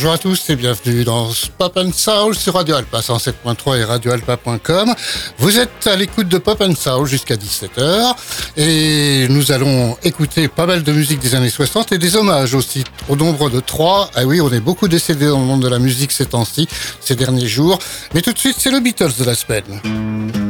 Bonjour à tous et bienvenue dans Pop and Soul sur Radio Alpa 107.3 et radioalpa.com. Vous êtes à l'écoute de Pop and Soul jusqu'à 17h et nous allons écouter pas mal de musique des années 60 et des hommages aussi au nombre de trois. Ah oui, on est beaucoup décédés dans le monde de la musique ces temps-ci, ces derniers jours. Mais tout de suite, c'est le Beatles de la semaine.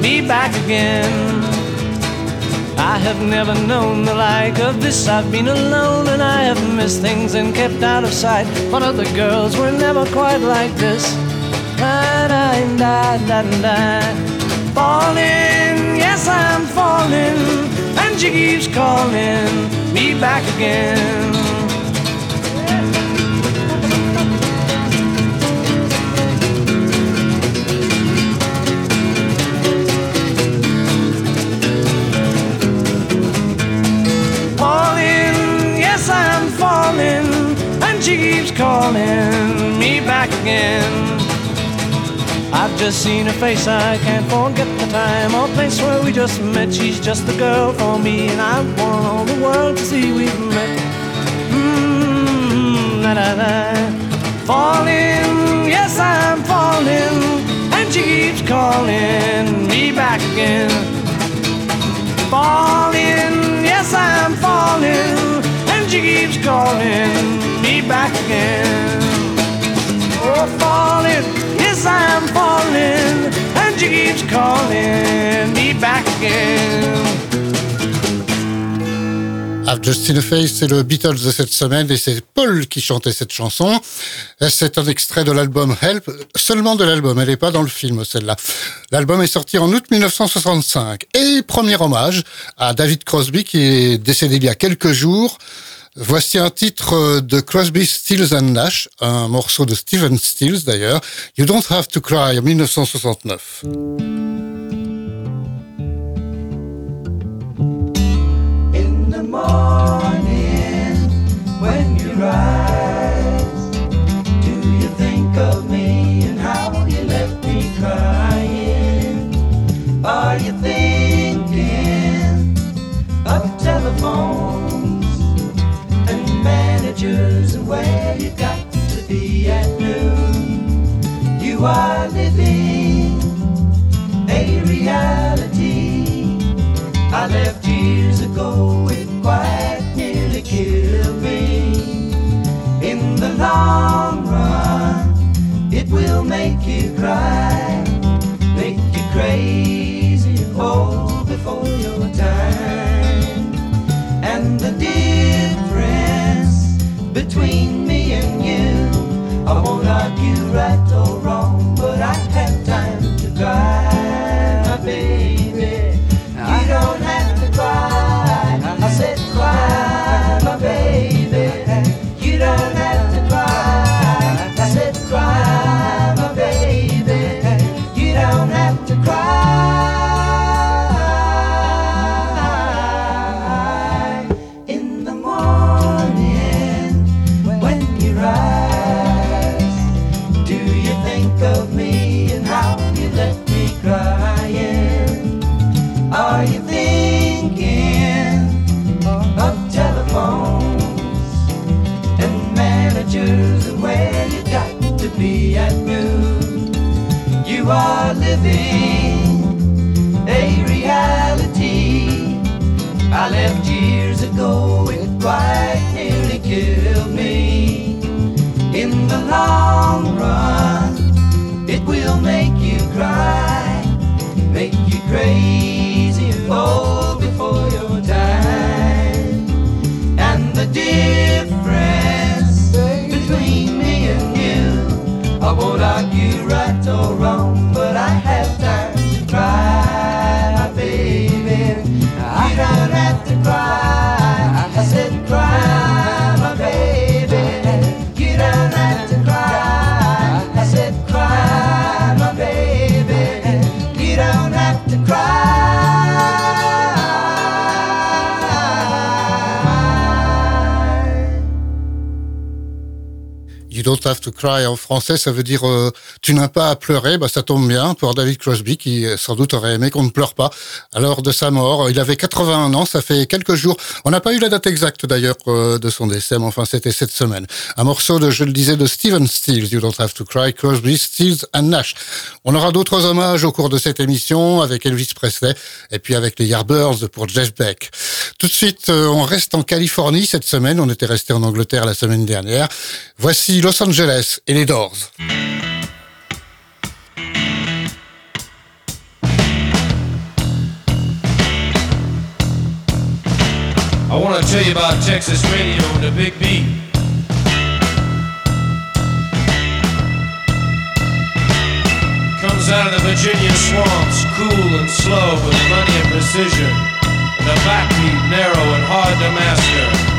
me back again. I have never known the like of this. I've been alone and I have missed things and kept out of sight. But other girls were never quite like this. Da da da. Falling, yes I'm falling, and she keeps calling me back again. Keeps calling me back again. I've just seen her face, I can't forget the time or place where we just met. She's just the girl for me, and I want all the world to see we've met. Mmm, la la la. Falling, yes, I'm falling, and she keeps calling me back again. Falling, yes, I'm falling and she keeps calling me back. I've Just a Face, c'est le Beatles de cette semaine et c'est Paul qui chantait cette chanson. C'est un extrait de l'album Help, seulement de l'album, elle n'est pas dans le film celle-là. L'album est sorti en août 1965 et premier hommage à David Crosby qui est décédé il y a quelques jours. Voici un titre de Crosby, Stills and Nash, un morceau de Stephen Stills d'ailleurs, You Don't Have to Cry en 1969. In the morning, are living a reality I left years ago. It quite nearly killed me. In the long run, it will make you cry, make you crazy, oh, before your time. And the difference between me and you. I won't argue right Don't Have to Cry en français, ça veut dire euh, Tu n'as pas à pleurer. Bah, ça tombe bien pour David Crosby qui euh, sans doute aurait aimé qu'on ne pleure pas. l'heure de sa mort, il avait 81 ans, ça fait quelques jours. On n'a pas eu la date exacte d'ailleurs euh, de son décès, mais enfin c'était cette semaine. Un morceau de, je le disais, de Steven Stills, You Don't Have to Cry, Crosby, Stills and Nash. On aura d'autres hommages au cours de cette émission avec Elvis Presley et puis avec les Yardbirds pour Jeff Beck. Tout de suite, on reste en Californie cette semaine. On était resté en Angleterre la semaine dernière. Voici Los Angeles et les Doors. I want to tell you about Texas radio and the big beat. Comes out of the Virginia swamps, cool and slow with money and precision. And the backbeat narrow and hard to master.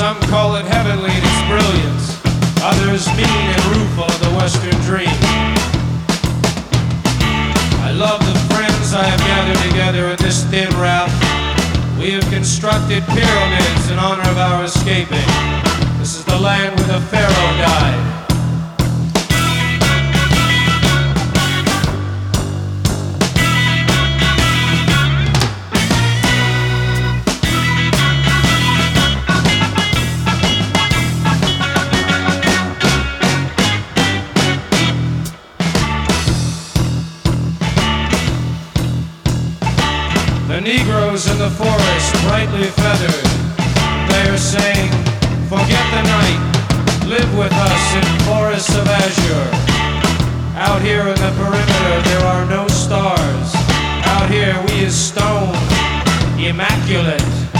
Some call it heavenly in its brilliance, others mean and rueful of the Western dream. I love the friends I have gathered together in this thin route. We have constructed pyramids in honor of our escaping. This is the land where the Pharaoh died. In the forest, brightly feathered. They are saying, forget the night, live with us in forests of azure. Out here in the perimeter, there are no stars. Out here, we is stone, immaculate.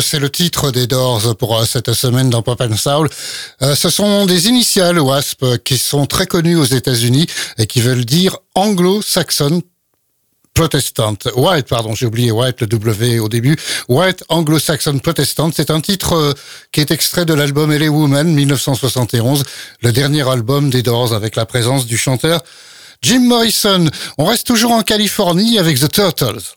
C'est le titre des Doors pour euh, cette semaine dans Pop and Soul. Euh, ce sont des initiales WASP qui sont très connues aux États-Unis et qui veulent dire anglo-saxon Protestant. White, pardon, j'ai oublié White, le W au début. White Anglo-Saxon Protestant, c'est un titre euh, qui est extrait de l'album LA Woman 1971, le dernier album des Doors avec la présence du chanteur Jim Morrison. On reste toujours en Californie avec The Turtles.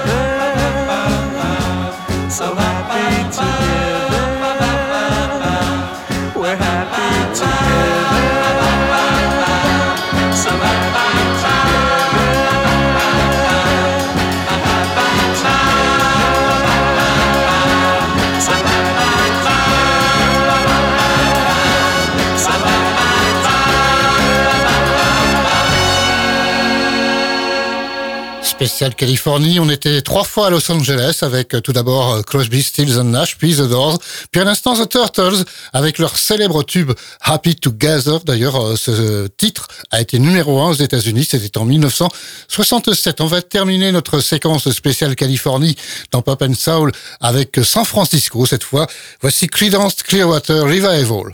Spécial Californie, on était trois fois à Los Angeles avec euh, tout d'abord euh, Crosby, Stills and Nash, puis The Doors, puis à l'instant The Turtles avec leur célèbre tube Happy Together. D'ailleurs, euh, ce titre a été numéro un aux États-Unis, c'était en 1967. On va terminer notre séquence spéciale Californie dans Pop and Soul avec San Francisco cette fois. Voici Creedence Clearwater Revival.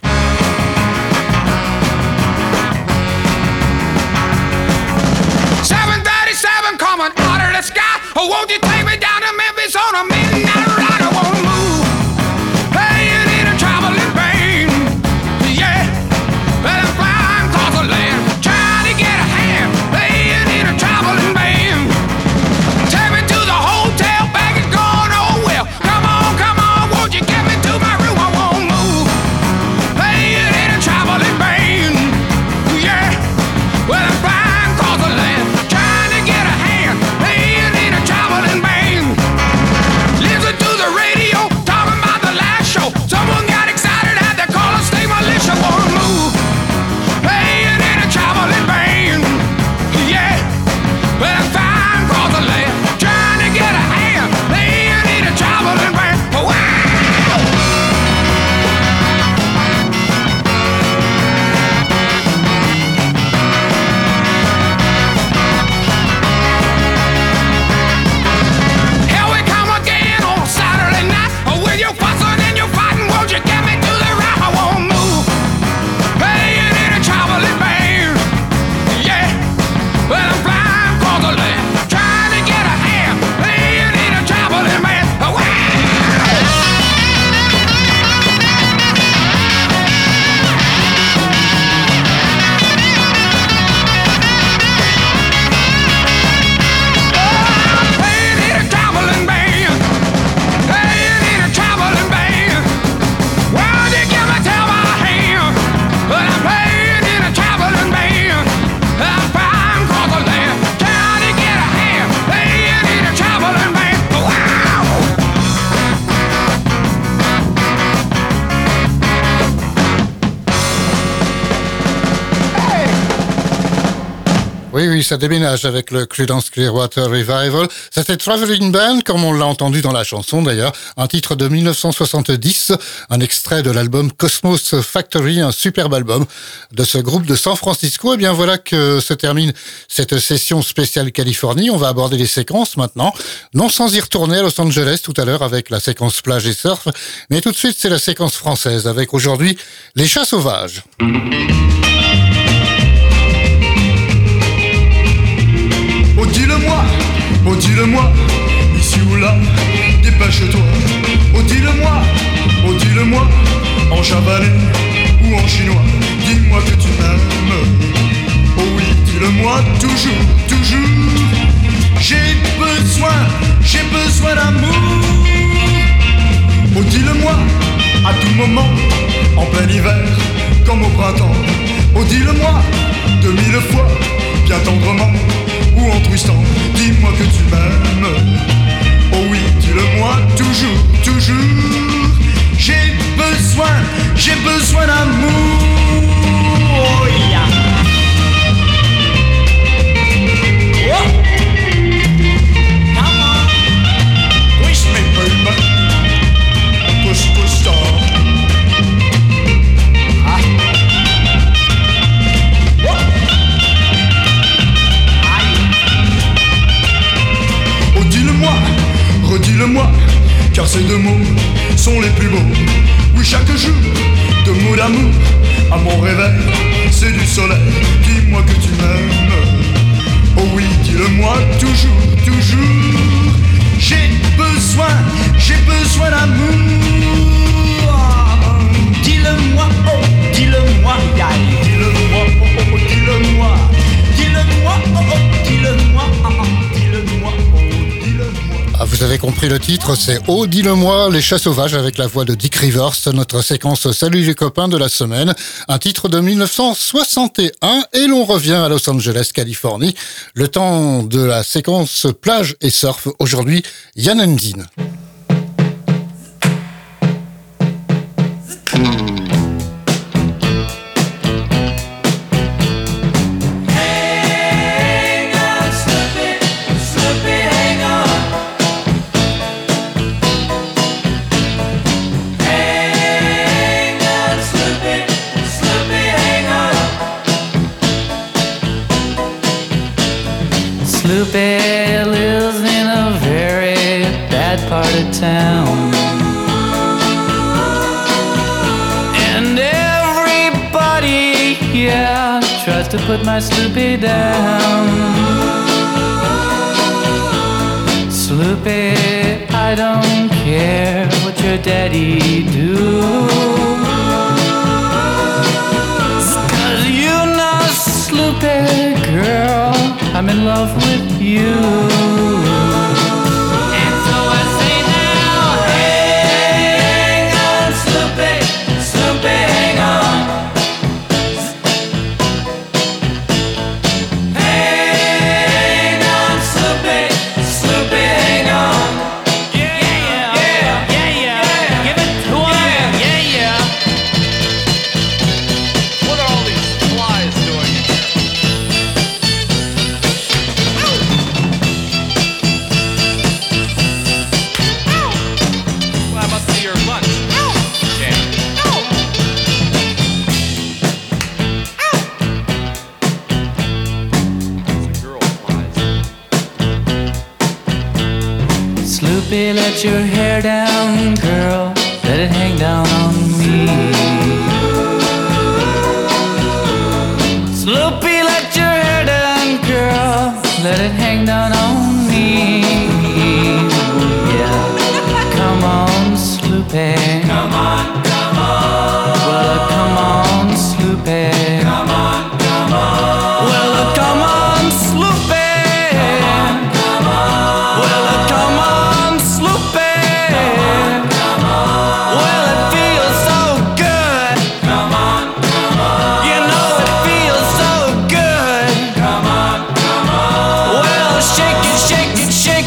The sky. Oh, won't you take me down to Memphis on a Oui, oui, ça déménage avec le Creedence Clearwater Revival. C'était Traveling Band, comme on l'a entendu dans la chanson d'ailleurs, un titre de 1970, un extrait de l'album Cosmos Factory, un superbe album de ce groupe de San Francisco. Et bien voilà que se termine cette session spéciale Californie. On va aborder les séquences maintenant, non sans y retourner à Los Angeles tout à l'heure avec la séquence plage et surf, mais tout de suite c'est la séquence française avec aujourd'hui les chats sauvages. Oh dis-le-moi, ici ou là, dépêche-toi. Oh dis-le-moi, oh dis-le-moi, en javanais ou en chinois, dis-moi que tu m'aimes. Oh oui, dis-le-moi toujours, toujours. J'ai besoin, j'ai besoin d'amour. Oh dis-le-moi, à tout moment, en plein hiver, comme au printemps. Oh dis-le-moi, de mille fois, bien tendrement, ou en twistant, dis-moi que tu m'aimes. Oh oui, dis-le-moi toujours, toujours. J'ai besoin, j'ai besoin d'amour. Oh yeah. Ces deux mots sont les plus beaux. Oui, chaque jour, de mots d'amour, à mon réveil, c'est du soleil. Vous avez compris le titre, c'est Oh, dis-le-moi, les chats sauvages avec la voix de Dick Rivers, notre séquence Salut les copains de la semaine, un titre de 1961 et l'on revient à Los Angeles, Californie, le temps de la séquence plage et surf. Aujourd'hui, Yann Endine. Town. And everybody, yeah, tries to put my Sloopy down. Sloopy, I don't care what your daddy do.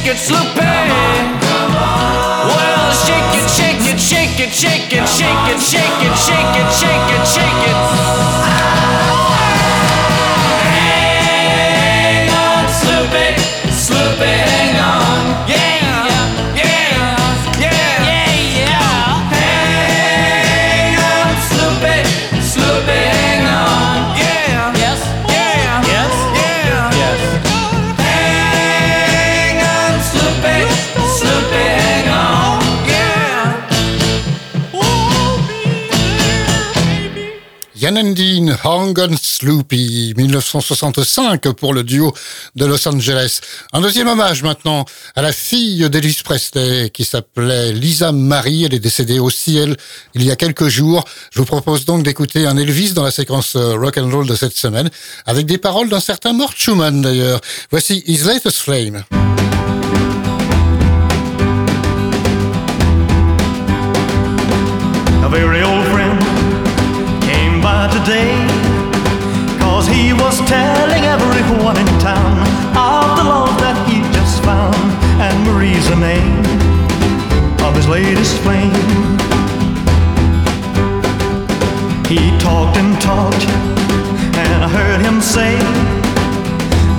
Shake it, Sloopy. Well, shake it, shake it, shake it, shake it, shake it, shake it, shake it, shake it, shake it. Hang on Sloopy, 1965 pour le duo de Los Angeles. Un deuxième hommage maintenant à la fille d'Elvis Presley qui s'appelait Lisa Marie. Elle est décédée aussi, elle, il y a quelques jours. Je vous propose donc d'écouter un Elvis dans la séquence euh, rock and roll de cette semaine avec des paroles d'un certain Mort Schumann d'ailleurs. Voici His Latest Flame. Today Cause he was telling everyone in town Of the love that he just found And Marie's the name of his latest flame He talked and talked And I heard him say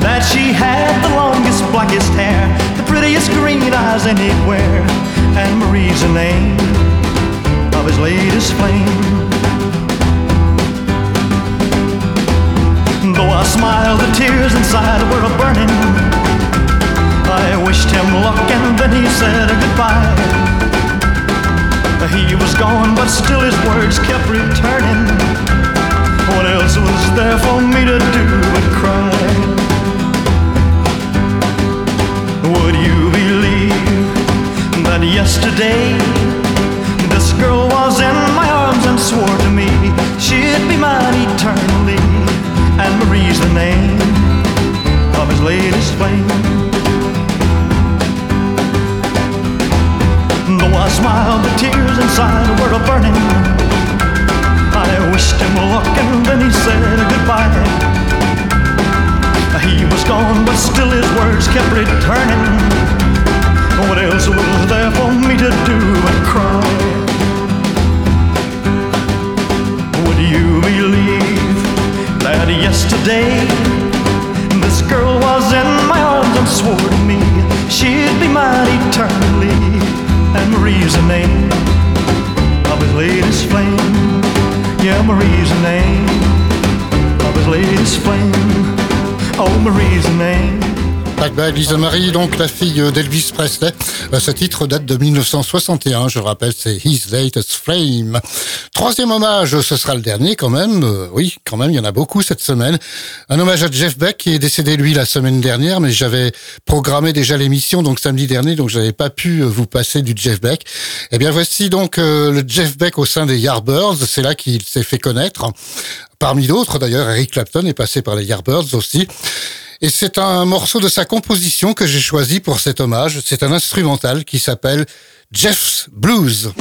That she had the longest, blackest hair The prettiest green eyes anywhere And Marie's the name of his latest flame. Smiled, the tears inside were burning. I wished him luck and then he said goodbye. He was gone, but still his words kept returning. What else was there for me to do but cry? Would you believe that yesterday? This girl was in my arms and swore to me she'd be mine eternally. And Marie's the name of his latest flame. Though I smiled, the tears inside were a burning. I wished him luck and then he said goodbye. He was gone, but still his words kept returning. What else was there for me to do but cry? Yesterday this girl was in my arms and swore to me she'd be mine eternally? And Marie's the name of his latest flame. Yeah, Marie's the name of his latest flame. Oh, Marie's the name. Back by Lisa Marie, donc la fille d'Elvis Presley. Euh, Ce titre date de 1961, je rappelle, c'est His Latest Flame. Troisième hommage, ce sera le dernier quand même. Euh, oui, quand même, il y en a beaucoup cette semaine. Un hommage à Jeff Beck qui est décédé lui la semaine dernière, mais j'avais programmé déjà l'émission donc samedi dernier, donc j'avais pas pu euh, vous passer du Jeff Beck. Eh bien voici donc le Jeff Beck au sein des Yardbirds. C'est là qu'il s'est fait connaître. Parmi d'autres d'ailleurs, Eric Clapton est passé par les Yardbirds aussi. Et c'est un morceau de sa composition que j'ai choisi pour cet hommage. C'est un instrumental qui s'appelle Jeff's Blues.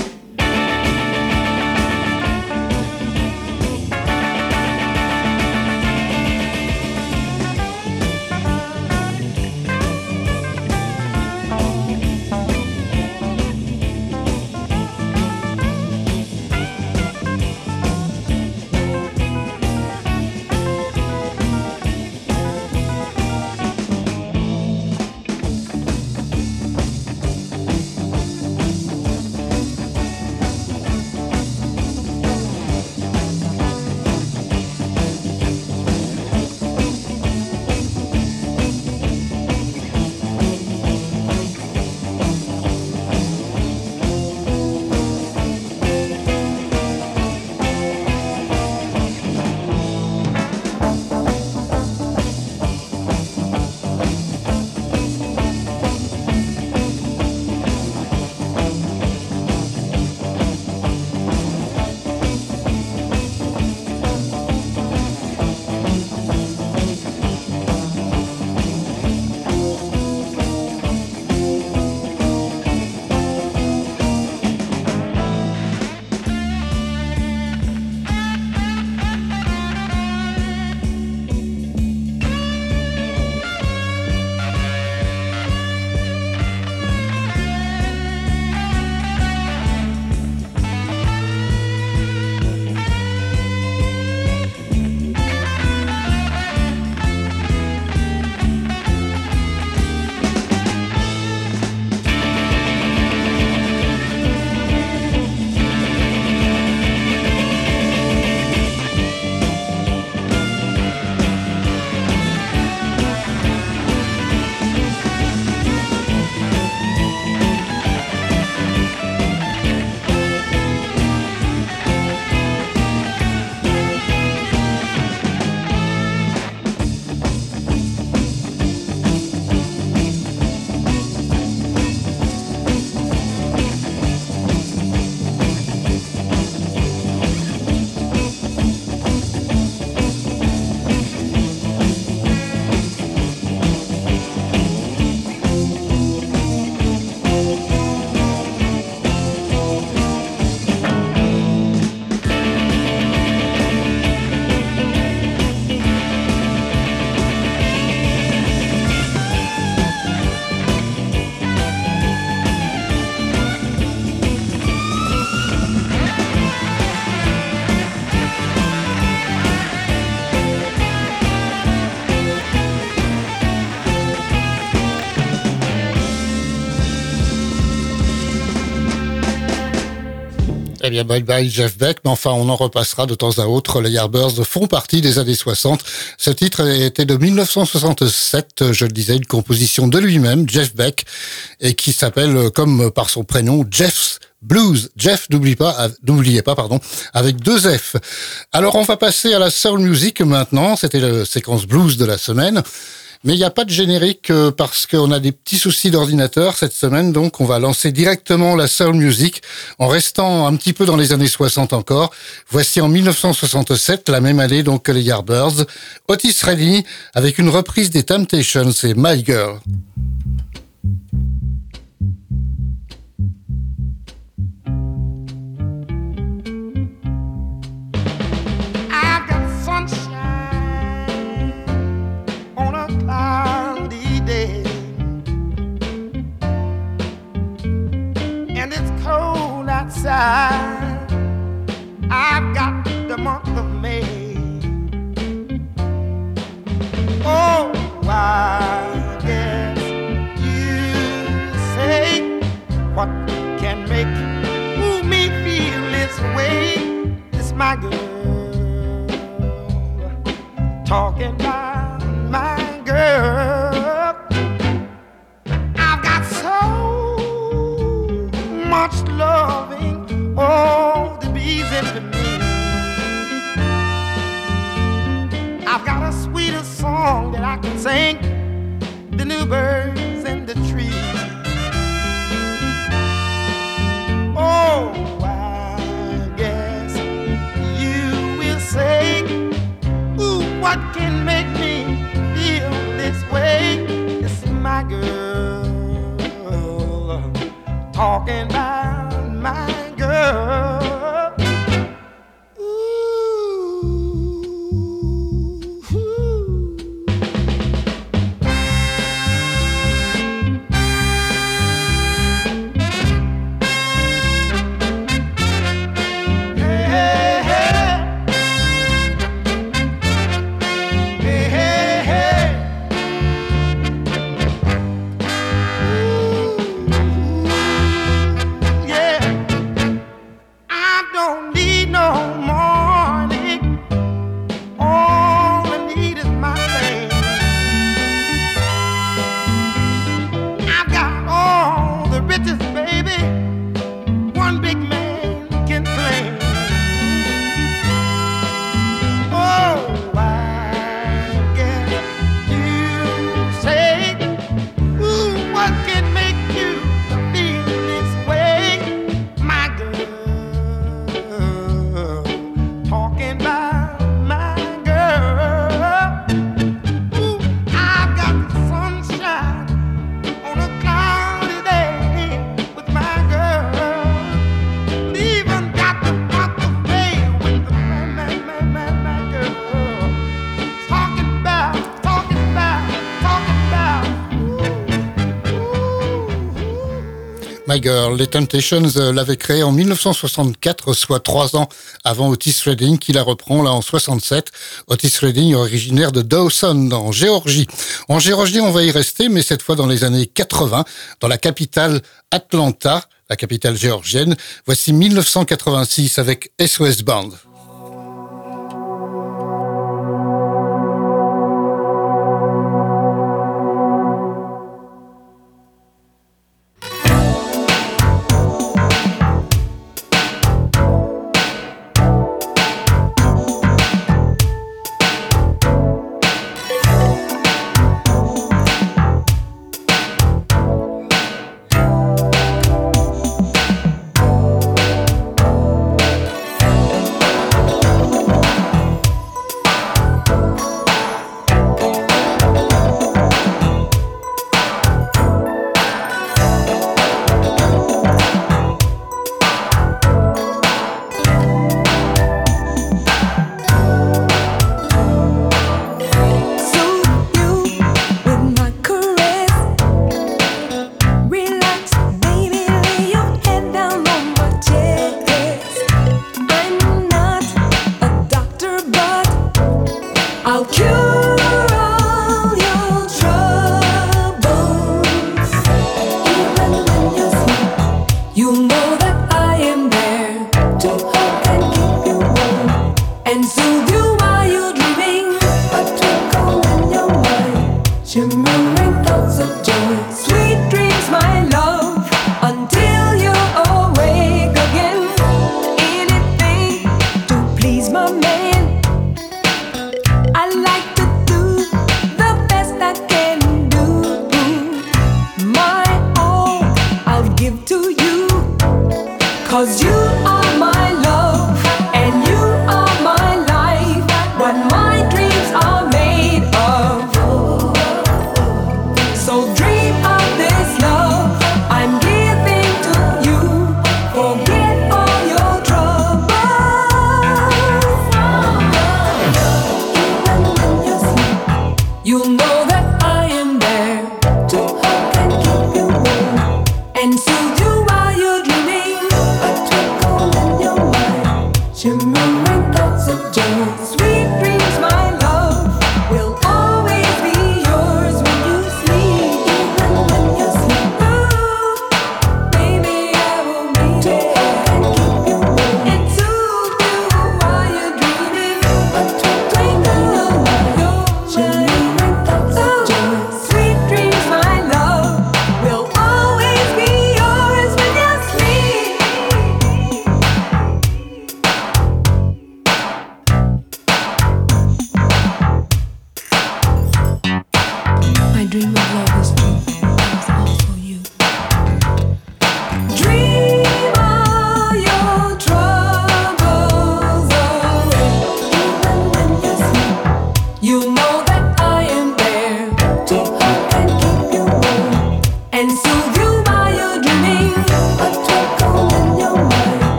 Eh bien, bye bye Jeff Beck, mais enfin, on en repassera de temps à autre. Les Yardbirds font partie des années 60. Ce titre était de 1967, je le disais, une composition de lui-même, Jeff Beck, et qui s'appelle, euh, comme par son prénom, Jeff's Blues. Jeff, n'oublie pas, n'oubliez pas, pardon, avec deux F. Alors, on va passer à la soul music maintenant. C'était la séquence blues de la semaine. Mais il n'y a pas de générique euh, parce qu'on a des petits soucis d'ordinateur cette semaine, donc on va lancer directement la soul music en restant un petit peu dans les années 60 encore. Voici en 1967, la même année donc que les Yardbirds, Otis Redding avec une reprise des Temptations, c'est My Girl. Outside. I've got the month of May. Oh, I guess you say what can make ooh, me feel this way. It's my girl talking about my girl. Oh, the bees into me. I've got a sweeter song that I can sing, the new birds My Girl, les Temptations euh, l'avaient créé en 1964, soit trois ans avant Otis Redding, qui la reprend là en 67. Otis Redding, originaire de Dawson, en Géorgie. En Géorgie, on va y rester, mais cette fois dans les années 80, dans la capitale Atlanta, la capitale géorgienne. Voici 1986 avec SOS Band.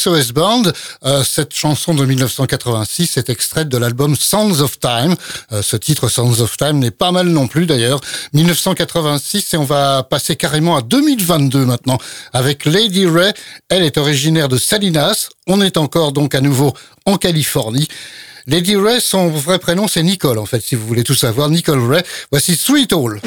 SOS Band. Euh, cette chanson de 1986 est extraite de l'album Sounds of Time. Euh, ce titre Sounds of Time n'est pas mal non plus d'ailleurs. 1986 et on va passer carrément à 2022 maintenant avec Lady Ray. Elle est originaire de Salinas. On est encore donc à nouveau en Californie. Lady Ray, son vrai prénom c'est Nicole en fait, si vous voulez tout savoir. Nicole Ray. Voici Sweet Hall.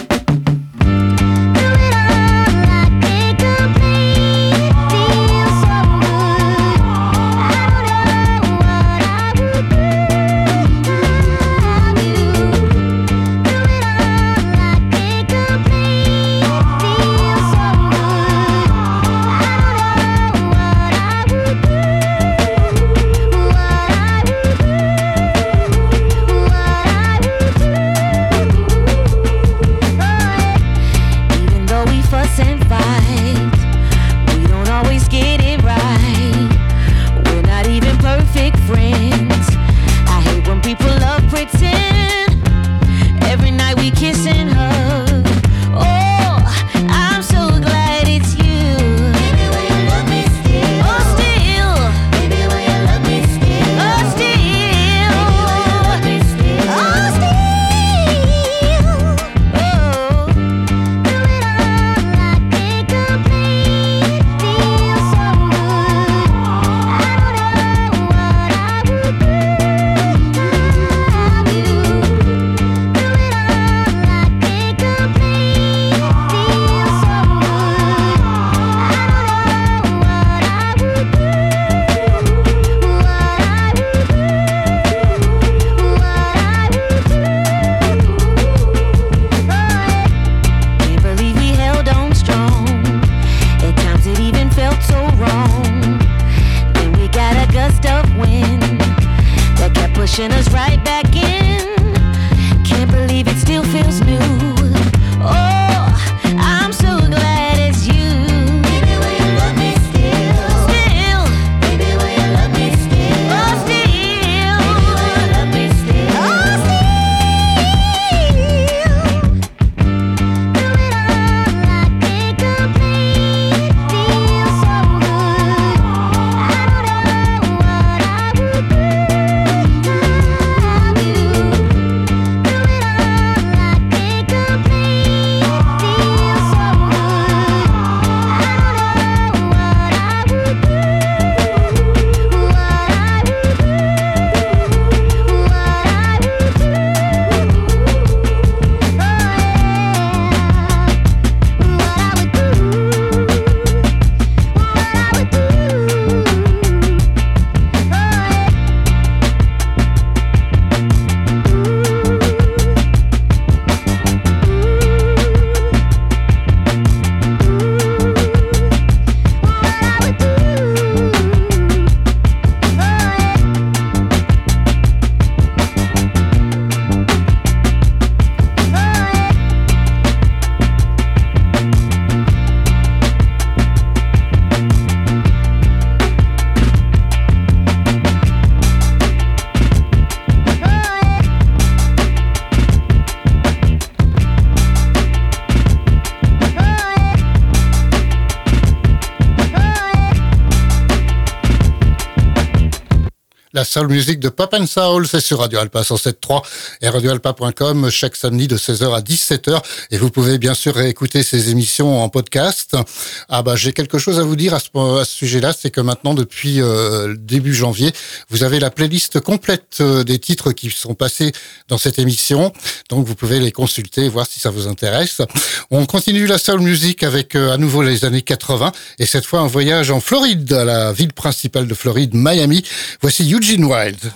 Soul music de Pop and Soul. C'est sur Radio Alpa 107.3 et radioalpa.com chaque samedi de 16h à 17h. Et vous pouvez bien sûr réécouter ces émissions en podcast. Ah bah, j'ai quelque chose à vous dire à ce, sujet-là. C'est que maintenant, depuis euh, début janvier, vous avez la playlist complète euh, des titres qui sont passés dans cette émission. Donc, vous pouvez les consulter voir si ça vous intéresse. On continue la soul music avec euh, à nouveau les années 80 et cette fois un voyage en Floride, à la ville principale de Floride, Miami. Voici Eugene Wilde.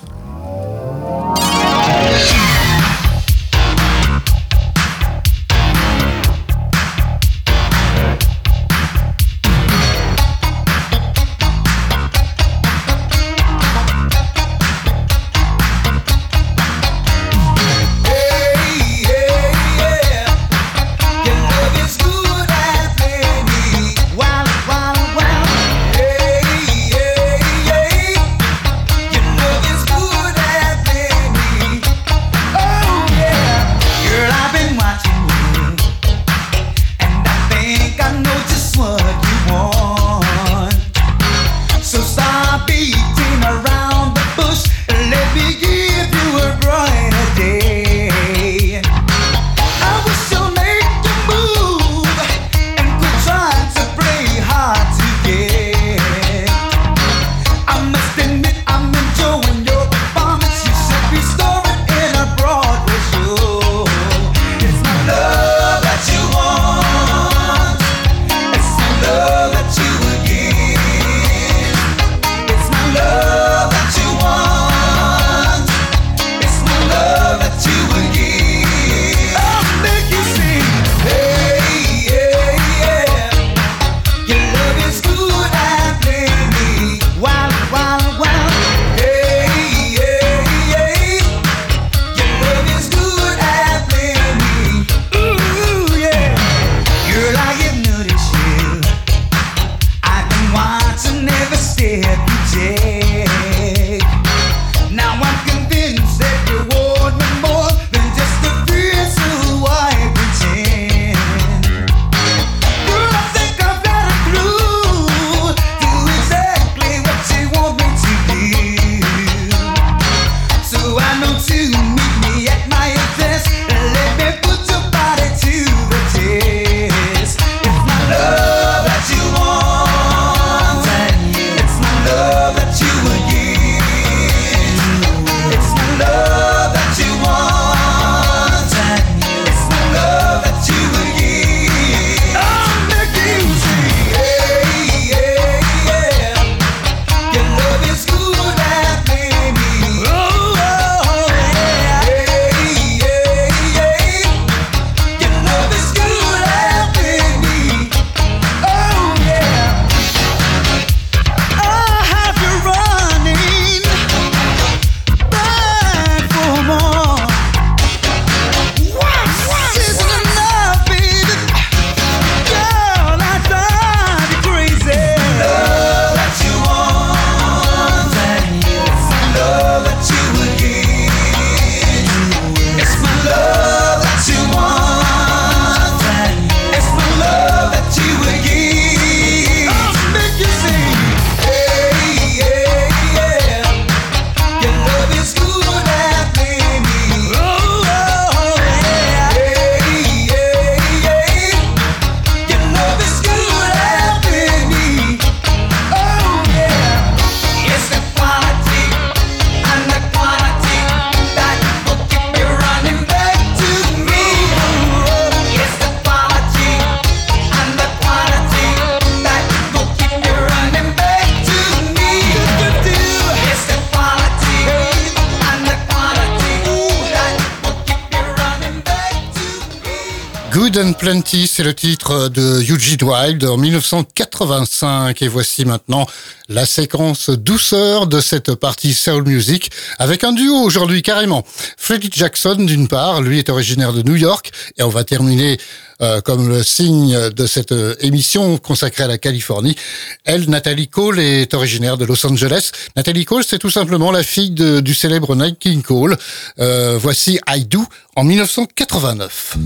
Le titre de Eugene Wild en 1985. Et voici maintenant la séquence douceur de cette partie soul music avec un duo aujourd'hui carrément. Freddie Jackson d'une part, lui est originaire de New York et on va terminer euh, comme le signe de cette euh, émission consacrée à la Californie. Elle, Nathalie Cole, est originaire de Los Angeles. Nathalie Cole, c'est tout simplement la fille du célèbre Nat King Cole. Euh, voici I Do en 1989.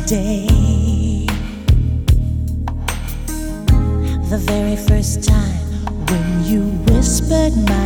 Yesterday? The very first time when you whispered my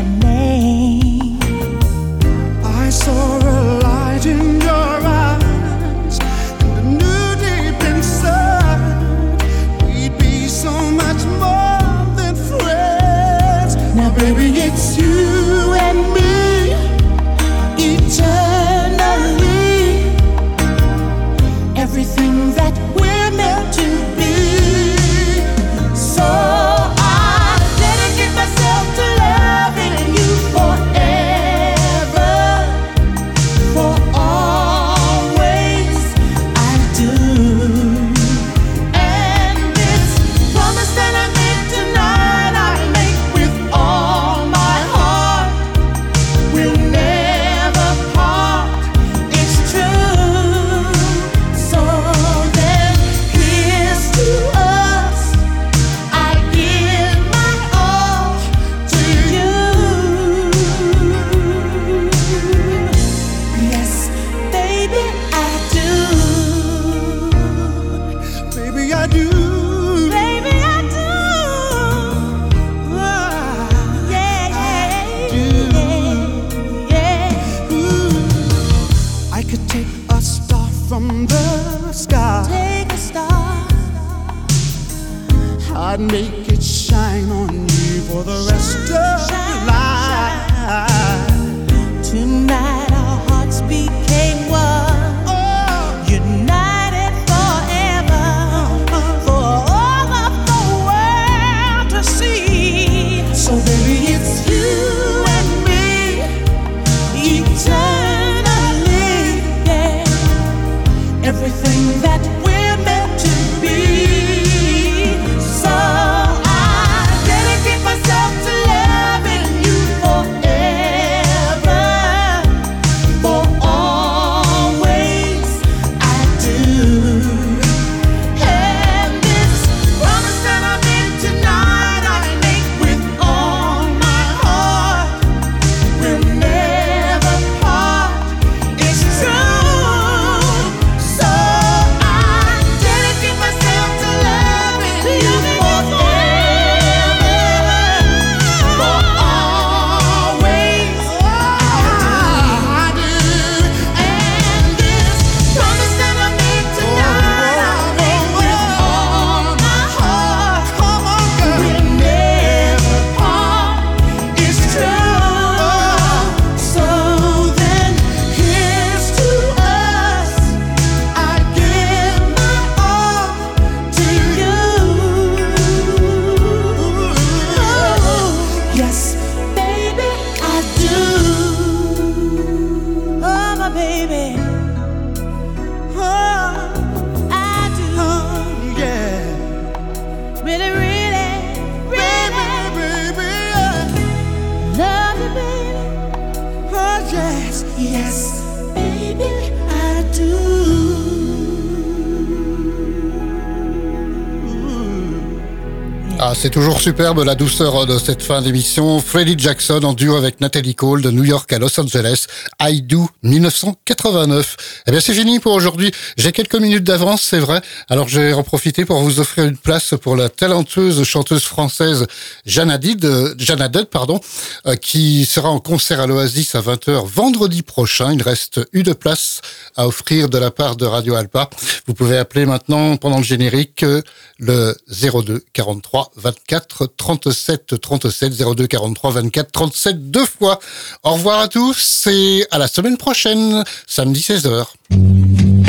c'est toujours superbe la douceur de cette fin d'émission. Freddie Jackson en duo avec Natalie Cole de New York à Los Angeles. I Do 1989. Eh bien, c'est fini pour aujourd'hui. J'ai quelques minutes d'avance, c'est vrai. Alors, j'ai en profité pour vous offrir une place pour la talentueuse chanteuse française Jeanne Hadid, euh, pardon, euh, qui sera en concert à l'Oasis à 20h vendredi prochain. Il reste une place à offrir de la part de Radio Alpa. Vous pouvez appeler maintenant pendant le générique euh, le 02 43 24 37 37 02 43 24 37 deux fois. Au revoir à tous et à la semaine prochaine, samedi 16h.